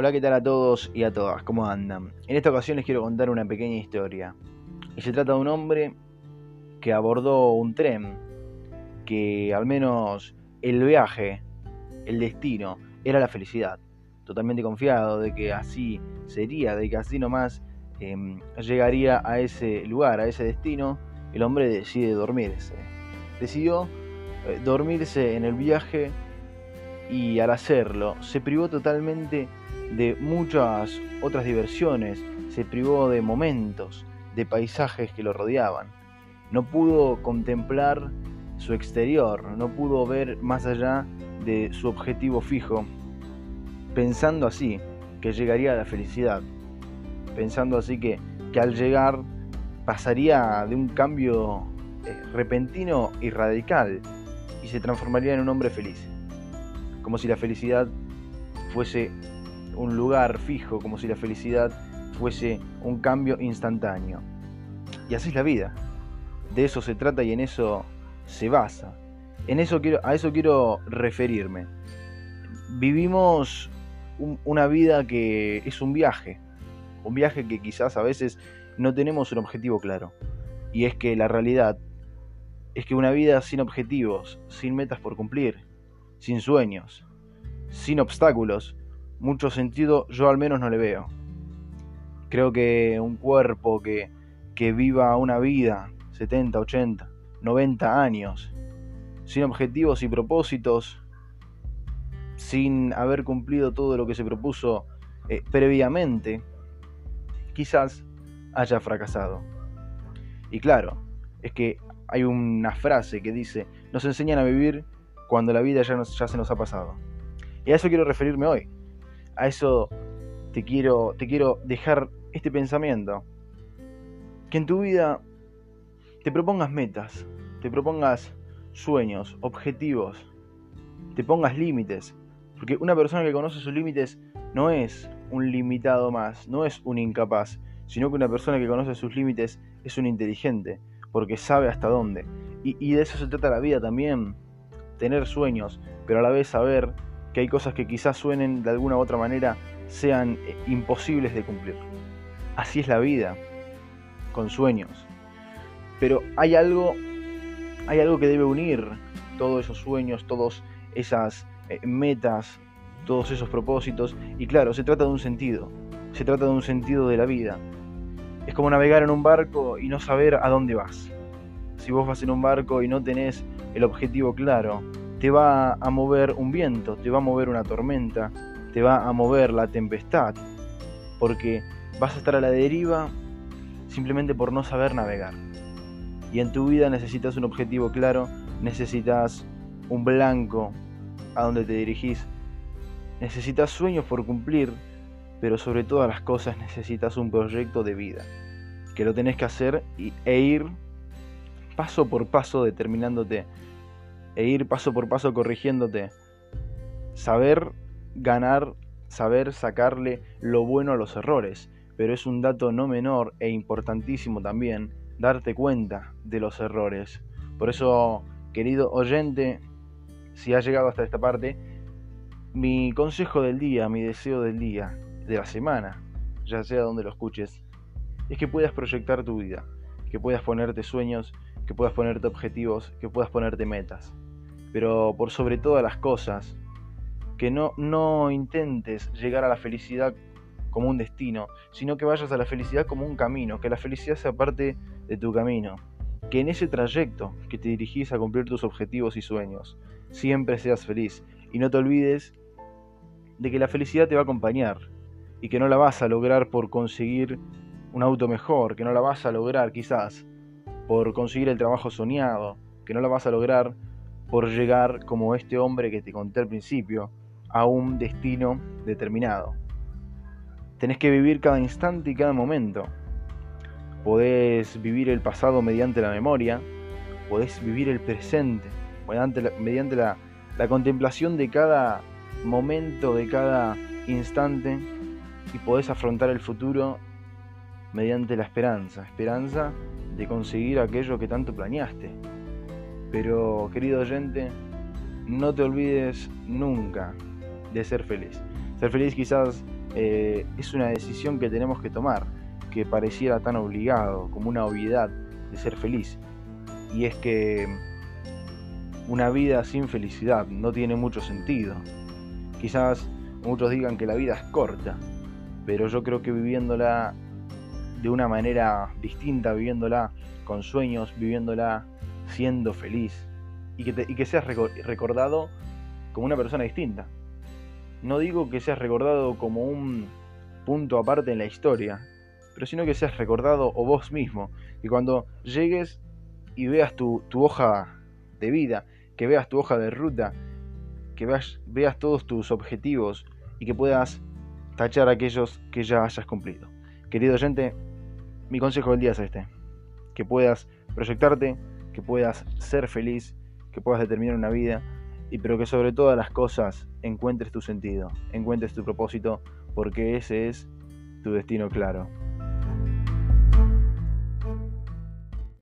Hola, ¿qué tal a todos y a todas? ¿Cómo andan? En esta ocasión les quiero contar una pequeña historia. Y se trata de un hombre que abordó un tren, que al menos el viaje, el destino, era la felicidad. Totalmente confiado de que así sería, de que así nomás em, llegaría a ese lugar, a ese destino, el hombre decide dormirse. Decidió eh, dormirse en el viaje y al hacerlo se privó totalmente de muchas otras diversiones, se privó de momentos, de paisajes que lo rodeaban. No pudo contemplar su exterior, no pudo ver más allá de su objetivo fijo, pensando así que llegaría a la felicidad, pensando así que, que al llegar pasaría de un cambio eh, repentino y radical y se transformaría en un hombre feliz como si la felicidad fuese un lugar fijo, como si la felicidad fuese un cambio instantáneo. Y así es la vida. De eso se trata y en eso se basa. En eso quiero, a eso quiero referirme. Vivimos una vida que es un viaje. Un viaje que quizás a veces no tenemos un objetivo claro. Y es que la realidad es que una vida sin objetivos, sin metas por cumplir, sin sueños, sin obstáculos, mucho sentido yo al menos no le veo. Creo que un cuerpo que, que viva una vida, 70, 80, 90 años, sin objetivos y propósitos, sin haber cumplido todo lo que se propuso eh, previamente, quizás haya fracasado. Y claro, es que hay una frase que dice, nos enseñan a vivir cuando la vida ya, ya se nos ha pasado. Y a eso quiero referirme hoy. A eso te quiero, te quiero dejar este pensamiento. Que en tu vida te propongas metas, te propongas sueños, objetivos, te pongas límites. Porque una persona que conoce sus límites no es un limitado más, no es un incapaz, sino que una persona que conoce sus límites es un inteligente, porque sabe hasta dónde. Y, y de eso se trata la vida también tener sueños, pero a la vez saber que hay cosas que quizás suenen de alguna u otra manera sean eh, imposibles de cumplir. Así es la vida, con sueños. Pero hay algo, hay algo que debe unir todos esos sueños, todas esas eh, metas, todos esos propósitos. Y claro, se trata de un sentido, se trata de un sentido de la vida. Es como navegar en un barco y no saber a dónde vas. Si vos vas en un barco y no tenés el objetivo claro, te va a mover un viento, te va a mover una tormenta, te va a mover la tempestad, porque vas a estar a la deriva simplemente por no saber navegar. Y en tu vida necesitas un objetivo claro, necesitas un blanco a donde te dirigís, necesitas sueños por cumplir, pero sobre todas las cosas necesitas un proyecto de vida, que lo tenés que hacer e ir paso por paso determinándote e ir paso por paso corrigiéndote. Saber ganar, saber sacarle lo bueno a los errores, pero es un dato no menor e importantísimo también darte cuenta de los errores. Por eso, querido oyente, si has llegado hasta esta parte, mi consejo del día, mi deseo del día, de la semana, ya sea donde lo escuches, es que puedas proyectar tu vida, que puedas ponerte sueños que puedas ponerte objetivos, que puedas ponerte metas. Pero por sobre todas las cosas, que no, no intentes llegar a la felicidad como un destino, sino que vayas a la felicidad como un camino, que la felicidad sea parte de tu camino, que en ese trayecto que te dirigís a cumplir tus objetivos y sueños, siempre seas feliz. Y no te olvides de que la felicidad te va a acompañar y que no la vas a lograr por conseguir un auto mejor, que no la vas a lograr quizás por conseguir el trabajo soñado, que no lo vas a lograr por llegar como este hombre que te conté al principio a un destino determinado. Tenés que vivir cada instante y cada momento. Podés vivir el pasado mediante la memoria, podés vivir el presente mediante la, contemplación de cada momento, de cada instante, y podés afrontar el futuro mediante la esperanza. Esperanza de conseguir aquello que tanto planeaste. Pero, querido oyente, no te olvides nunca de ser feliz. Ser feliz quizás eh, es una decisión que tenemos que tomar, que pareciera tan obligado, como una obviedad de ser feliz. Y es que una vida sin felicidad no tiene mucho sentido. Quizás muchos digan que la vida es corta, pero yo creo que viviéndola de una manera distinta, viviéndola con sueños, viviéndola siendo feliz y que, y que seas recordado como una persona distinta. No digo que seas recordado como un punto aparte en la historia, pero sino que seas recordado o vos mismo. Y cuando llegues y veas tu, hoja de vida, que veas tu hoja de ruta, que veas, veas todos tus objetivos y que puedas tachar aquellos que ya hayas cumplido. Querido oyente, mi consejo del día es este. Que puedas proyectarte, que puedas ser feliz, que puedas determinar una vida y pero que sobre todas las cosas encuentres tu sentido, encuentres tu propósito, porque ese es tu destino claro.